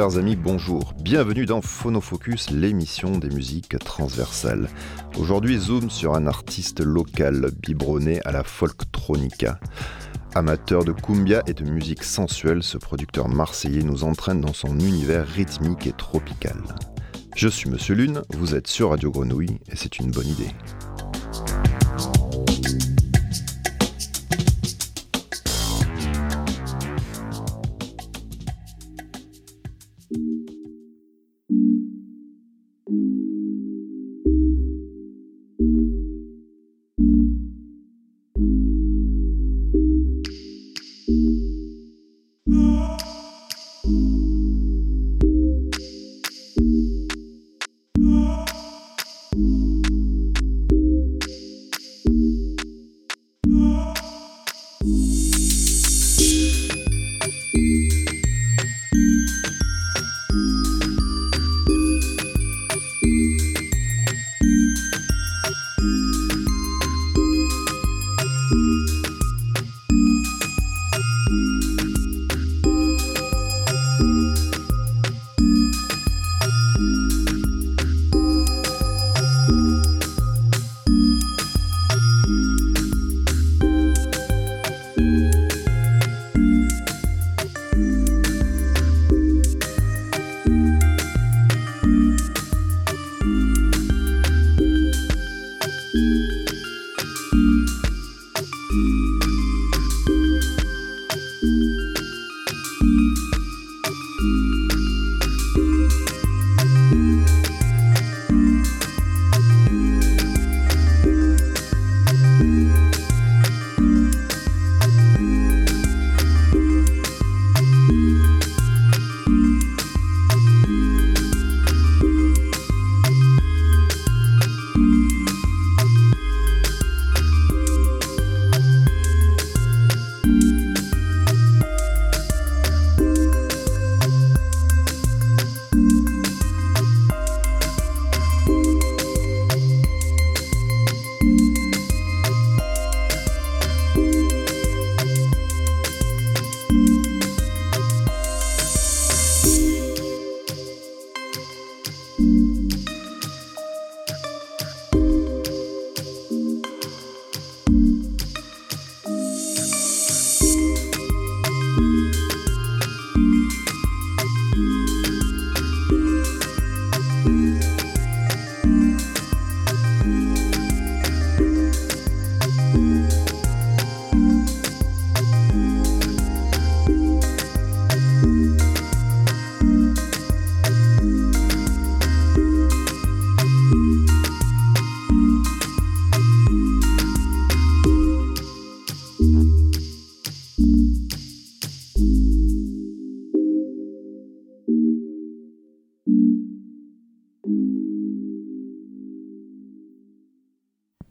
Chers amis, bonjour. Bienvenue dans Phonofocus, l'émission des musiques transversales. Aujourd'hui, zoom sur un artiste local biberonné à la folktronica. Amateur de cumbia et de musique sensuelle, ce producteur marseillais nous entraîne dans son univers rythmique et tropical. Je suis Monsieur Lune, vous êtes sur Radio Grenouille et c'est une bonne idée.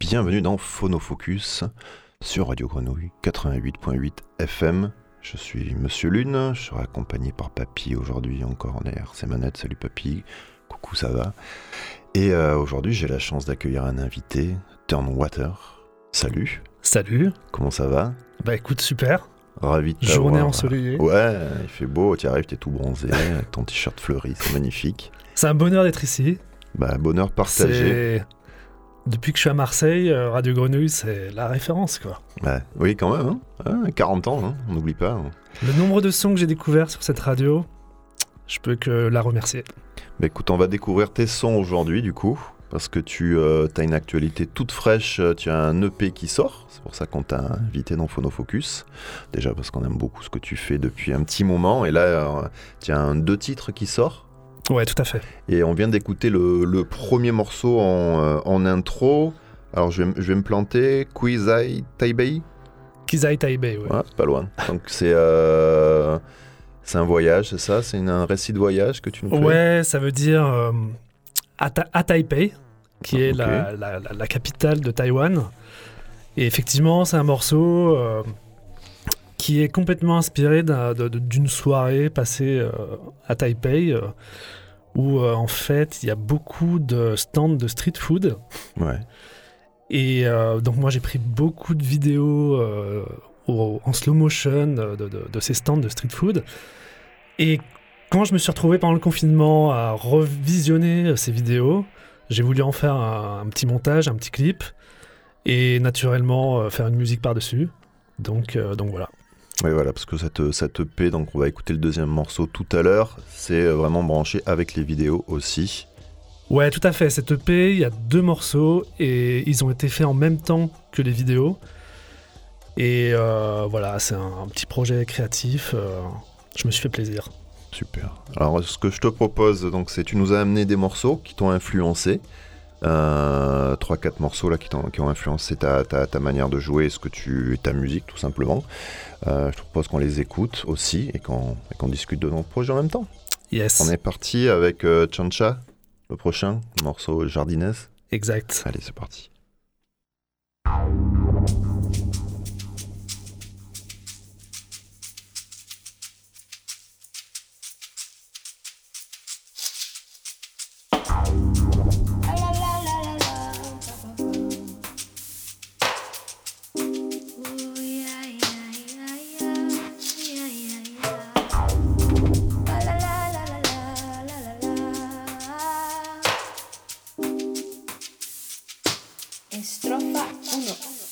Bienvenue dans Phonofocus sur Radio Grenouille 88.8 FM. Je suis Monsieur Lune, je serai accompagné par Papy aujourd'hui encore en air. C'est Manette, salut Papy, coucou ça va? Et euh, aujourd'hui j'ai la chance d'accueillir un invité, Turnwater. Salut. Salut. Comment ça va? Bah écoute, super. Ravi de Journée ensoleillée. Ouais, il fait beau, tu arrives, es tout bronzé, ton t-shirt fleuri, c'est magnifique. C'est un bonheur d'être ici. Bah bonheur partagé depuis que je suis à Marseille, euh, Radio Grenouille, c'est la référence, quoi. oui, quand même. 40 hein. ans, hein, on n'oublie pas. Hein. Le nombre de sons que j'ai découverts sur cette radio, je peux que la remercier. Bah, écoute, on va découvrir tes sons aujourd'hui, du coup, parce que tu euh, as une actualité toute fraîche. Euh, tu as un EP qui sort, c'est pour ça qu'on t'a invité dans Phonofocus. Déjà parce qu'on aime beaucoup ce que tu fais depuis un petit moment, et là, tu as un deux titres qui sort. Ouais, tout à fait. Et on vient d'écouter le, premier morceau en, euh, intro. Alors je vais, me planter. Quizai Taipei Kizai Taipei, ouais. ouais pas loin. Donc c'est euh, c'est un voyage, c'est ça? C'est un récit de voyage que tu nous fais? Ouais, ça veut dire euh, à, Taipei, qui est la, la, capitale de Taïwan. Et effectivement, c'est un morceau qui est complètement inspiré d'une soirée passée à Taipei où euh, en fait il y a beaucoup de stands de street food. Ouais. Et euh, donc moi j'ai pris beaucoup de vidéos euh, en slow motion de, ces stands de street food. Et quand je me suis retrouvé pendant le confinement à revisionner ces vidéos, j'ai voulu en faire un, petit montage, un petit clip, et naturellement faire une musique par-dessus. Donc, donc voilà. Oui, voilà, parce que cette, cette EP, donc on va écouter le deuxième morceau tout à l'heure, c'est vraiment branché avec les vidéos aussi. Ouais, tout à fait. Cette EP, il y a deux morceaux et ils ont été faits en même temps que les vidéos. Et euh, voilà, c'est un, petit projet créatif. Euh, je me suis fait plaisir. Super. Alors, ce que je te propose, donc, c'est tu nous as amené des morceaux qui t'ont influencé. Euh, 3-4 morceaux là qui, qui ont influencé ta, ta, manière de jouer, ce que tu, ta musique tout simplement. Euh, je te propose qu'on les écoute aussi et qu'on discute de notre projet en même temps. Yes. On est parti avec Chancha le prochain morceau Jardinesse. Exact. Allez, c'est parti. 真的。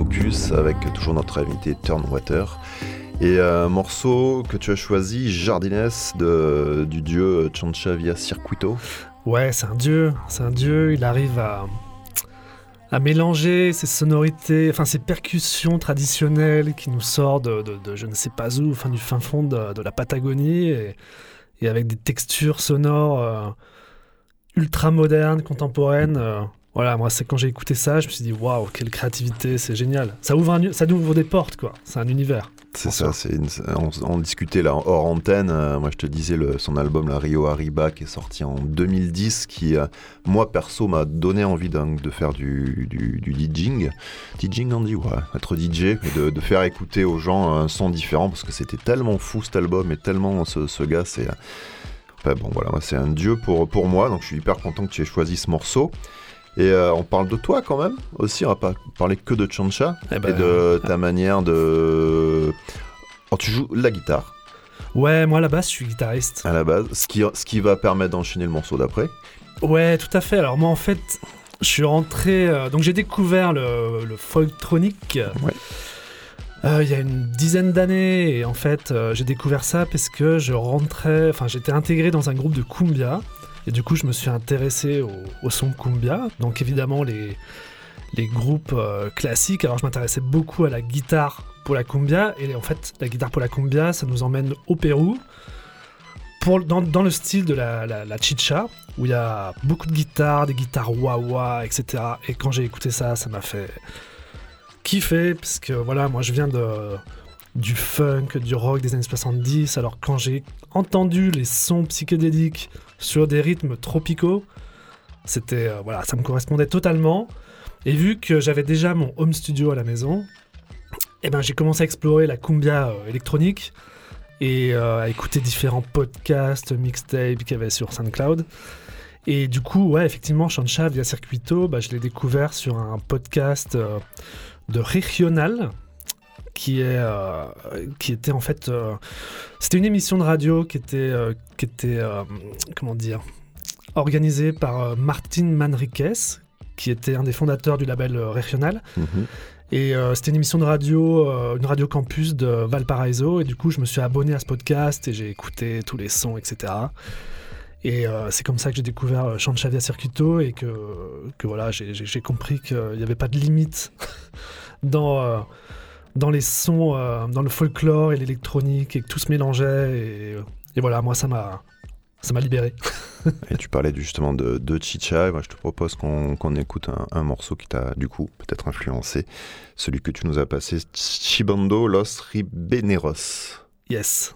Phonofocus avec toujours notre invité Turnwater. Et un morceau que tu as choisi, Jardines, de, du dieu Chancha via Circuito. Ouais, c'est un dieu, c'est un dieu, il arrive à, à mélanger ces sonorités, enfin ces percussions traditionnelles qui nous sortent de, je ne sais pas où, enfin du fin fond de, la Patagonie, et, avec des textures sonores euh, ultra modernes, contemporaines. Euh, voilà, moi, c'est quand j'ai écouté ça, je me suis dit, waouh, quelle créativité, c'est génial. Ça ouvre, ouvre des portes, quoi. C'est un univers. C'est ça, c'est on, discutait là hors antenne. Euh, moi, je te disais son album La Rio Arriba qui est sorti en 2010, qui euh, moi perso m'a donné envie de faire du, du, DJing. DJing, on dit ouais, être DJ de, faire écouter aux gens un son différent parce que c'était tellement fou cet album et tellement ce, gars, c'est bon voilà, c'est un dieu pour pour moi. Donc je suis hyper content que tu aies choisi ce morceau. Et euh, on parle de toi quand même aussi, on va pas parler que de Chancha eh ben, et de ta manière de. Oh, tu joues la guitare. Ouais, moi à la base je suis guitariste. À la base, ce qui, ce qui va permettre d'enchaîner le morceau d'après. Ouais, tout à fait. Alors moi en fait, je suis rentré. Euh, donc j'ai découvert le, le folktronic. Ouais. Euh, il y a une dizaine d'années et en fait j'ai découvert ça parce que je rentrais, enfin j'étais intégré dans un groupe de cumbia et du coup, je me suis intéressé au, son cumbia. Donc évidemment, les, les groupes euh, classiques. Alors je m'intéressais beaucoup à la guitare pour la cumbia. Et en fait, la guitare pour la cumbia, ça nous emmène au Pérou. Pour, dans, le style de la, la, chicha, où il y a beaucoup de guitares, des guitares wah-wah, etc. Et quand j'ai écouté ça, ça m'a fait kiffer, parce que voilà, moi je viens de, du funk, du rock des années 70. Alors quand j'ai entendu les sons psychédéliques sur des rythmes tropicaux. C'était euh, voilà, ça me correspondait totalement. Et vu que j'avais déjà mon home studio à la maison, eh ben j'ai commencé à explorer la cumbia euh, électronique et euh, à écouter différents podcasts, mixtapes qu'il y avait sur SoundCloud. Et du coup, ouais, effectivement, Chancha via Circuito, bah, je l'ai découvert sur un podcast de Regional, qui, est, euh, qui était en fait. Euh, c'était une émission de radio qui était, euh, qui était comment dire, organisée par Martin Manriquez, qui était un des fondateurs du label Régional. Mhm. Et c'était une émission de radio, une radio campus de Valparaiso. Et du coup, je me suis abonné à ce podcast et j'ai écouté tous les sons, etc. Et c'est comme ça que j'ai découvert Chanchavia Circuito et que, que voilà, j'ai compris qu'il n'y avait pas de limite dans dans les sons, euh, dans le folklore et l'électronique, et que tout se mélangeait. Et, et voilà, moi, ça m'a, ça m'a libéré. et tu parlais justement de, de Chicha, moi je te propose qu'on, écoute un, morceau qui t'a du coup peut-être influencé, celui que tu nous as passé, Chibando Los Ribeneros. Yes.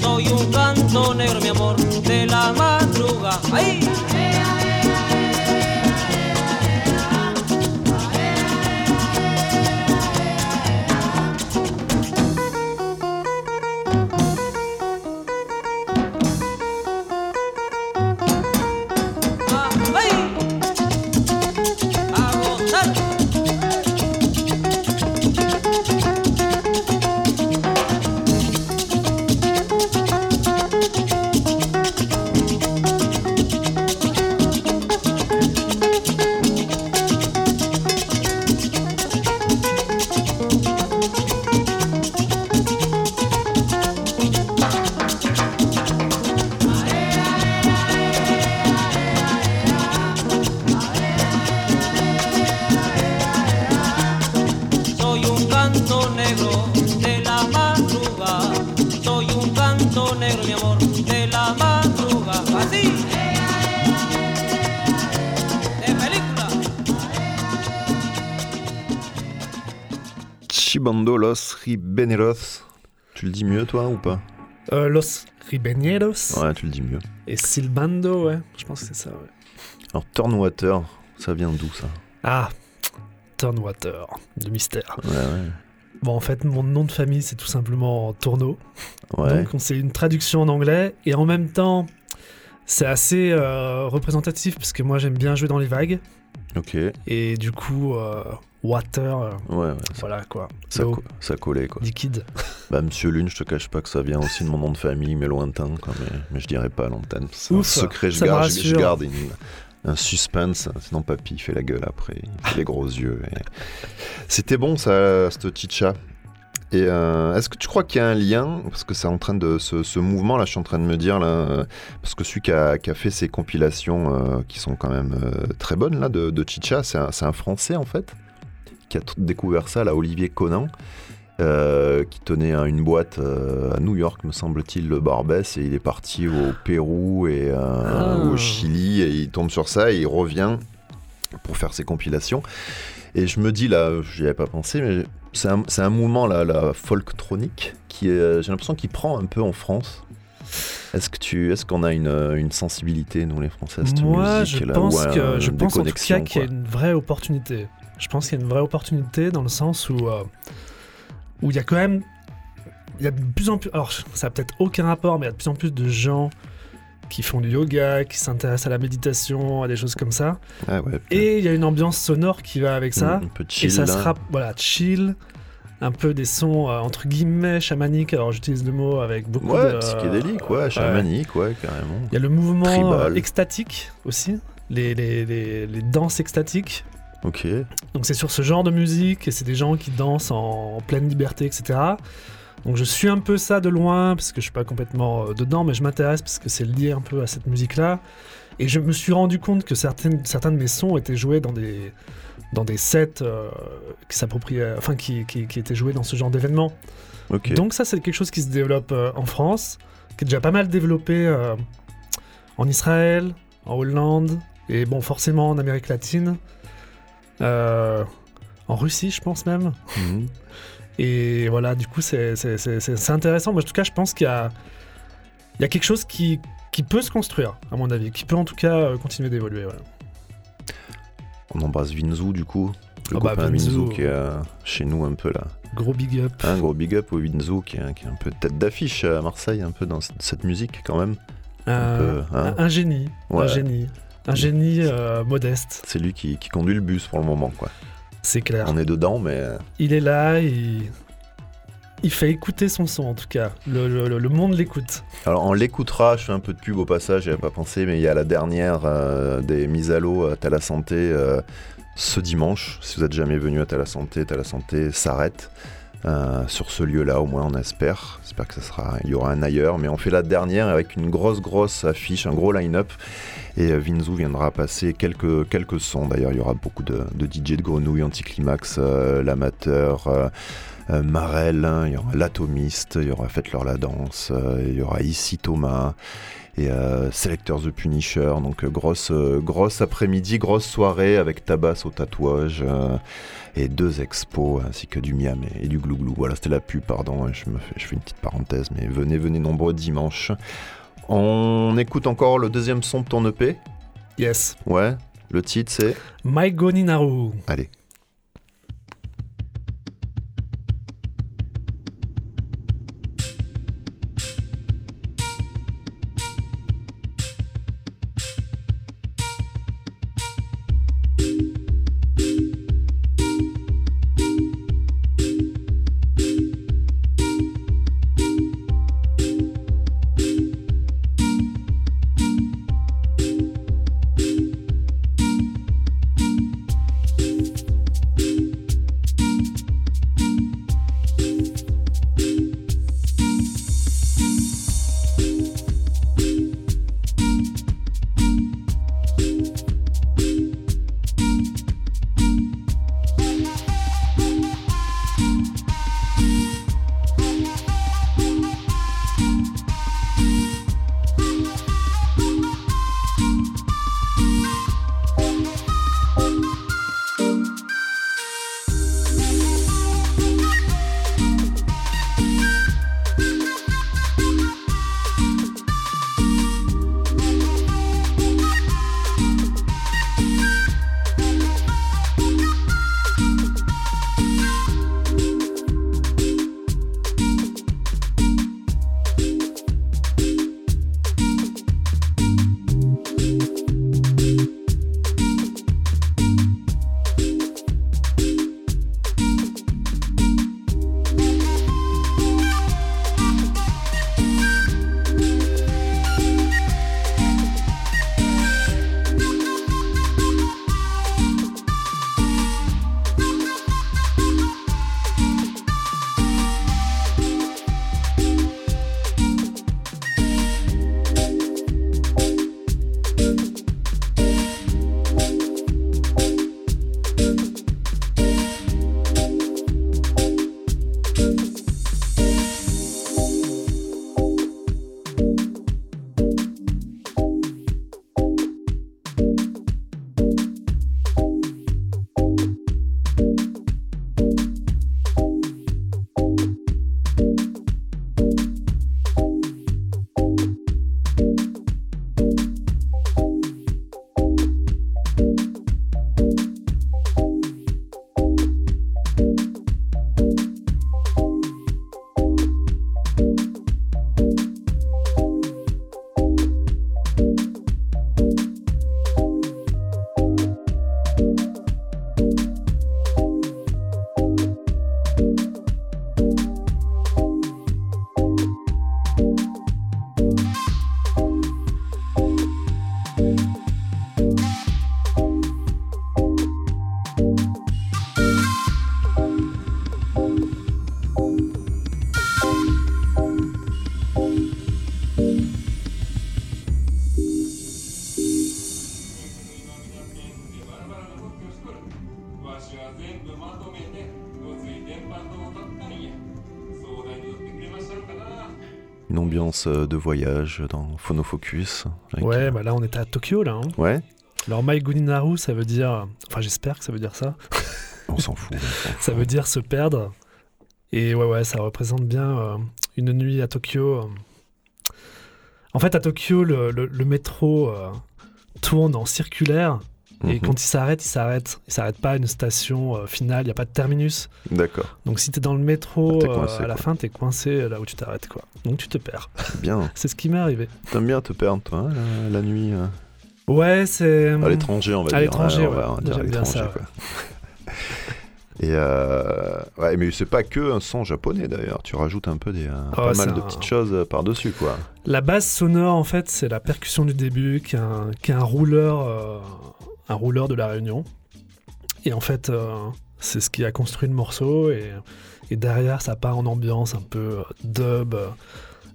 Soy un canto negro, mi amor, de la madruga. Los Ribeneros. Tu le dis mieux, toi, ou pas? Euh, Los Ribeneros. Ouais, tu le dis mieux. Et Silbando, ouais, je pense que c'est ça, ouais. Alors, Turnwater, ça vient d'où, ça? Ah, Turnwater, de mystère. Ouais, ouais. Bon, en fait, mon nom de famille, c'est tout simplement Tourneau. Ouais. Donc, c'est une traduction en anglais. Et en même temps, c'est assez euh, représentatif, parce que moi, j'aime bien jouer dans les vagues. Ok. Et du coup, euh, water. Euh, ouais, ouais. Voilà quoi. Ça, ça collait quoi. Liquide. Bah, Monsieur Lune, je te cache pas que ça vient aussi de mon nom de famille, mais lointain, quoi, mais, je dirais pas à l'antenne. C'est un secret, je garde, je, garde un suspense, sinon papy fait la gueule après, il fait les gros yeux. C'était bon ça, cette chicha. Et euh, est-ce que tu crois qu'il y a un lien? Parce que c'est en train de. Ce, mouvement, là, je suis en train de me dire, là, parce que celui qui a, fait ces compilations euh, qui sont quand même très bonnes, là, de, de Chicha, c'est un, un, Français, en fait qui a découvert ça, là, Olivier Conan, euh, qui tenait une boîte euh, à New York, me semble-t-il, le Barbès, et il est parti au Pérou et euh, ah. au Chili, et il tombe sur ça, et il revient pour faire ses compilations. Et je me dis, là, j'y avais pas pensé, mais c'est un, un, mouvement, là, la folktronique, qui j'ai l'impression qu'il prend un peu en France. Est-ce que tu, est-ce qu'on a une, une, sensibilité nous les Français à cette Moi, musique je pense que, je pense en tout cas qu'il y a une vraie opportunité. Je pense qu'il y a une vraie opportunité dans le sens où euh, où il y a quand même il y a de plus en plus alors ça a peut-être aucun rapport mais il y a de plus en plus de gens qui font du yoga, qui s'intéressent à la méditation, à des choses comme ça. Ah ouais, et il y a une ambiance sonore qui va avec ça. Un peu chill, et ça sera voilà chill, un peu des sons euh, entre guillemets chamaniques. Alors j'utilise le mot avec beaucoup ouais, de psychédélique, ouais, chamanique, ouais, carrément. Il y a le mouvement euh, extatique aussi, les, les, les, les danses extatiques. Ok. Donc c'est sur ce genre de musique et c'est des gens qui dansent en, pleine liberté, etc. Donc je suis un peu ça de loin parce que je suis pas complètement euh, dedans, mais je m'intéresse parce que c'est lié un peu à cette musique-là. Et je me suis rendu compte que certaines, certains de mes sons étaient joués dans des, dans des sets euh, qui s'appropriaient, enfin qui, qui, étaient joués dans ce genre d'événements. Donc ça c'est quelque chose qui se développe euh, en France, qui est déjà pas mal développé en Israël, en Hollande et bon forcément en Amérique latine. Euh, en Russie, je pense même. Mhm. Et voilà, du coup, c'est intéressant. Moi, en tout cas, je pense qu'il y a, il y a quelque chose qui, qui peut se construire, à mon avis, qui peut en tout cas euh, continuer d'évoluer. On embrasse Vinzou, du coup. Le oh bah, Vinzou, qui est chez nous un peu là. Gros big up. Un gros big up au Vinzou qui est, qui est un peu tête d'affiche à Marseille, un peu dans cette musique quand même. un, euh, hein. génie. Un génie. Un génie euh, modeste. C'est lui qui, conduit le bus pour le moment, quoi. C'est clair. On est dedans, mais. Euh, il est là, il, il fait écouter son son en tout cas. Le, monde l'écoute. Alors on l'écoutera, je fais un peu de pub au passage, j'avais pas pensé, mais il y a la dernière euh, des mises à l'eau à la Santé ce dimanche. Si vous êtes jamais venu à la Santé, la Santé s'arrête. Sur ce lieu-là, au moins on espère. J'espère que ça sera, il y aura un ailleurs, mais on fait la dernière avec une grosse grosse affiche, un gros line-up. Et euh, Vinzou viendra passer quelques, quelques sons. D'ailleurs, il y aura beaucoup de, DJ de grenouille, Anticlimax, euh, l'amateur. Euh, Marel, hein, il y aura l'Atomiste, il y aura Faites-leur la danse, il y aura Ici Thomas et Selectors the Punisher. Donc grosse, grosse après-midi, grosse soirée avec Tabas au tatouage et deux expos ainsi que du miam et, du glouglou. Voilà, c'était la pub, pardon, je, me fais, je fais une petite parenthèse, mais venez, venez nombreux dimanche On écoute encore le deuxième son de ton EP Yes. Ouais. Le titre c'est? Maigo Ninaru. Allez. Euh, de voyage dans Phonofocus. Ouais, bah là on était à Tokyo là. hein. Ouais, Alors Maigo Ninaru, ça veut dire. Enfin, j'espère que ça veut dire ça. on s'en fout. Ça veut dire se perdre. Et ouais, ouais, ça représente bien euh, une nuit à Tokyo. euh. En fait, à Tokyo, le, le- le métro euh, tourne en circulaire. Et Mhm. quand il s'arrête, il s'arrête. Il s'arrête pas à une station euh, finale, il n'y a pas de terminus. D'accord, Donc si t'es dans le métro, Ah, euh, à la fin, t'es coincé là où tu t'arrêtes. quoi. Donc tu te perds. bien. C'est ce qui m'est arrivé. T'aimes bien te perdre, toi, hein, la, la nuit euh, Ouais, c'est. À l'étranger, on va À dire. l'étranger, on va- ouais. on va dire à l'étranger, quoi. Et euh, ouais, mais c'est pas que un son japonais d'ailleurs. Tu rajoutes un peu des euh, Oh, pas mal de petites choses euh, par-dessus, quoi. La base sonore, en fait, c'est la percussion du début, qui est un, qui est un rouleur, euh, un rouleur de la Réunion. Et en fait, euh, c'est ce qui a construit le morceau. Et, et derrière, ça part en ambiance un peu euh, dub, euh,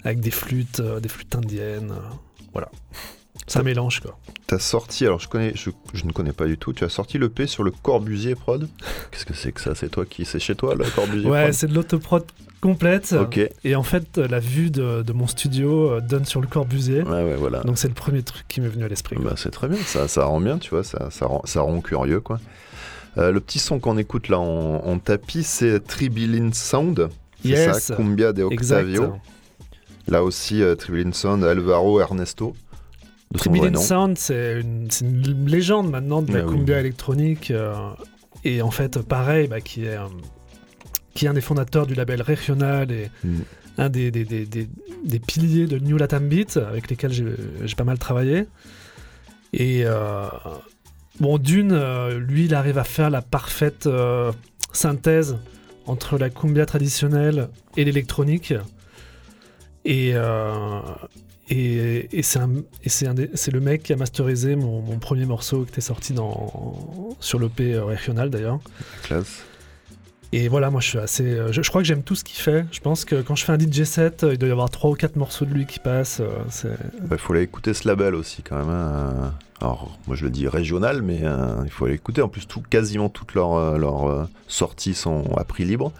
avec des flûtes, des flûtes indiennes. voilà. Ça mélange, quoi. T'as sorti, alors je connais, je, je ne connais pas du tout. Tu as sorti le P sur le Corbusier Prod. Qu'est-ce que c'est que ça? C'est toi qui, c'est chez toi le Corbusier Ouais, c'est de l'autoprod complète. Ok. Et en fait, la vue de, de mon studio euh, donne sur le Corbusier. Ouais, ouais, voilà. Donc c'est le premier truc qui m'est venu à l'esprit. Bah, c'est très bien, ça, ça rend bien, tu vois, ça, ça, rend, ça rend curieux, quoi. Euh, le petit son qu'on écoute là en, en tapis, c'est Tribilin Sound. C'est Yes. ça, Cumbia de exact. Octavio. Là aussi, euh, Sound, Alvaro Ernesto. Tribilin Sound, c'est une, une, légende maintenant de la ah cumbia électronique. Euh, et en fait, pareil, bah, qui, est, qui est un des fondateurs du label Regional et mm. un des, des, des, des, piliers de New Latam Beat, avec lesquels j'ai pas mal travaillé. Et euh, bon, d'une, lui, il arrive à faire la parfaite synthèse entre la cumbia traditionnelle et l'électronique. Et, euh, et, et c'est le mec qui a masterisé mon, mon premier morceau qui était sorti dans, sur l'EP régional d'ailleurs. Classe. Et voilà, moi je suis assez. Euh, je, crois que j'aime tout ce qu'il fait. Je pense que quand je fais un DJ set, il doit y avoir 3 ou 4 morceaux de lui qui passent. Euh, il faut aller écouter ce label aussi quand même. Hein. Alors, moi je le dis régional, mais il faut aller écouter. En plus, tout, quasiment toutes leurs, sorties sont à prix libre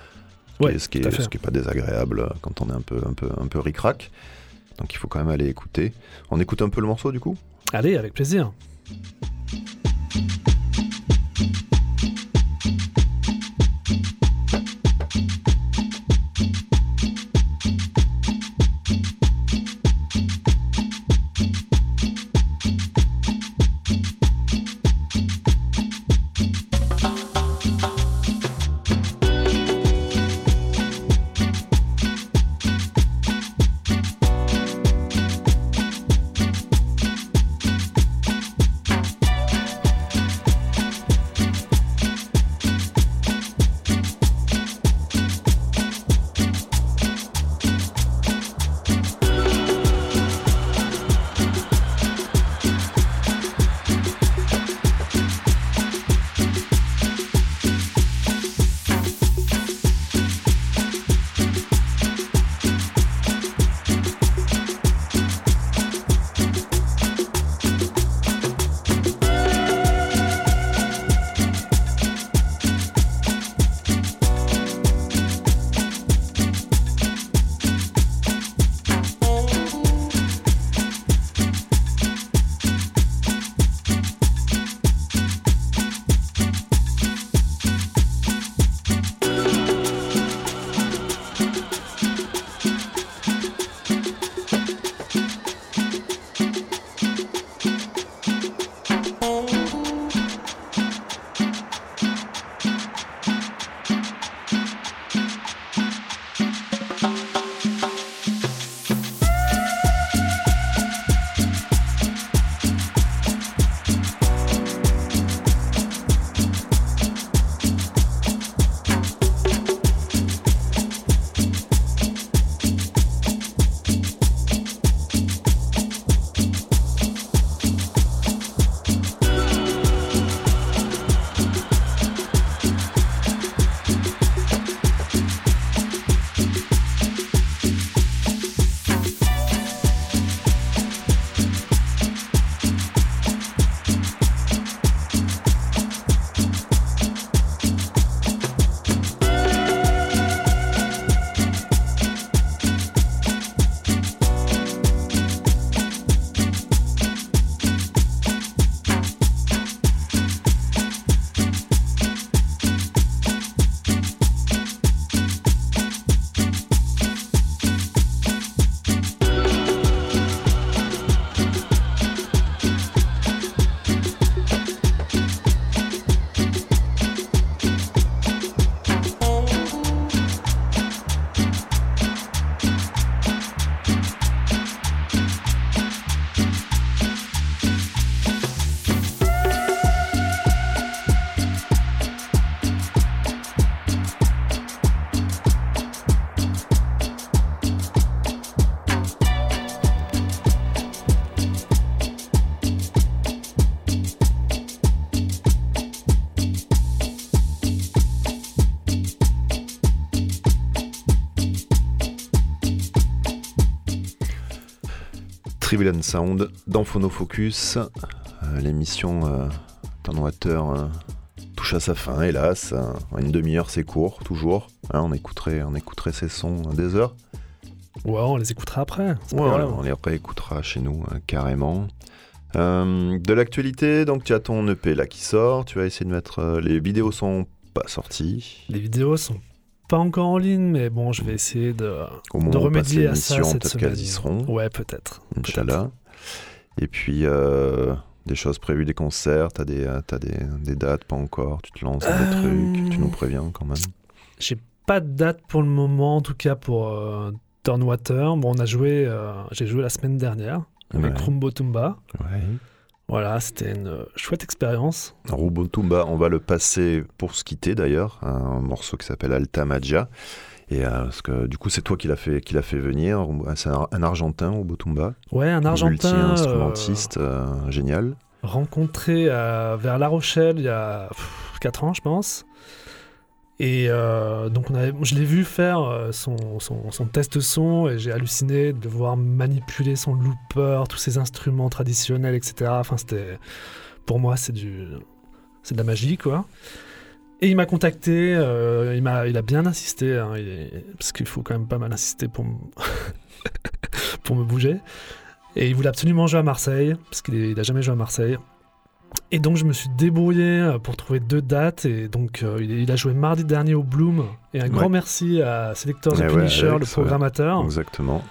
ce qui n'est pas désagréable quand on est un peu, un peu, un peu ric-rac. Donc il faut quand même aller écouter. On écoute un peu le morceau du coup? Allez, avec plaisir. Sound dans Phonofocus. Euh, l'émission euh, euh, touche à sa fin, hélas. une demi-heure, c'est court, toujours. Hein, on, écouterait, on écouterait ces sons des heures. Ouais, on les écoutera après. on les réécoutera chez nous, hein, carrément. de l'actualité, donc tu as ton EP là qui sort. Tu vas essayer de mettre. les vidéos sont pas sorties. Les vidéos sont pas encore en ligne, mais bon, je vais essayer de, de remédier à ça cette semaine. y seront. Ouais, peut-être. Inch'Allah. Et puis, euh, des choses prévues, des concerts, t'as des, as des, des, dates, pas encore, tu te lances dans des trucs, tu nous préviens quand même J'ai pas de date pour le moment, en tout cas pour euh, Turnwater. Bon, on a joué, euh, j'ai joué la semaine dernière avec ouais. Rumbo Tumba. Ouais. Voilà, c'était une chouette expérience. Rumbo Tumba, on va le passer pour se quitter d'ailleurs, un morceau qui s'appelle Alta Magia. Et euh, parce que du coup, c'est toi qui l'as fait, qui l'a fait venir. C'est un, un, Argentin, Rumbo Tumba. Ouais, un Argentin. Multi-instrumentiste, euh, génial. Rencontré vers La Rochelle il y a pff, 4 ans, je pense. Et euh, donc je l'ai vu faire euh, son, test son et j'ai halluciné de voir manipuler son looper, tous ses instruments traditionnels, etc. Enfin, c'était pour moi c'est du c'est de la magie quoi. Et il m'a contacté, euh, il, m'a, il a bien insisté, hein, parce qu'il faut quand même pas mal insister pour pour me bouger. Et il voulait absolument jouer à Marseille, parce qu'il n'a jamais joué à Marseille. Et donc je me suis débrouillé euh, pour trouver deux dates et donc euh, il, a joué mardi dernier au Bloom et un ouais. grand merci à Selector The Punisher, ouais, Alex, le programmateur. Exactement.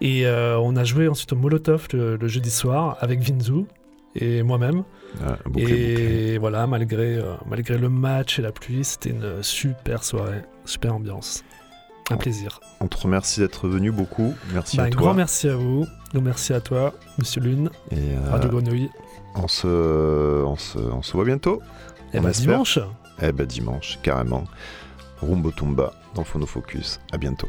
Et euh, on a joué ensuite au Molotov le, le jeudi soir avec Vinzu et moi-même. Ah, et bouclé. voilà, malgré, euh, malgré le match et la pluie, c'était une super soirée, super ambiance. Un plaisir. On te remercie d'être venu beaucoup. Merci bah, à un toi. grand merci à vous. Donc merci à toi, Monsieur Lune, et euh, Radio Grenouille. On se, on se, on se voit bientôt. Et bah, dimanche. Eh ben dimanche, carrément. Rumbo Tumba dans Phonofocus. À bientôt.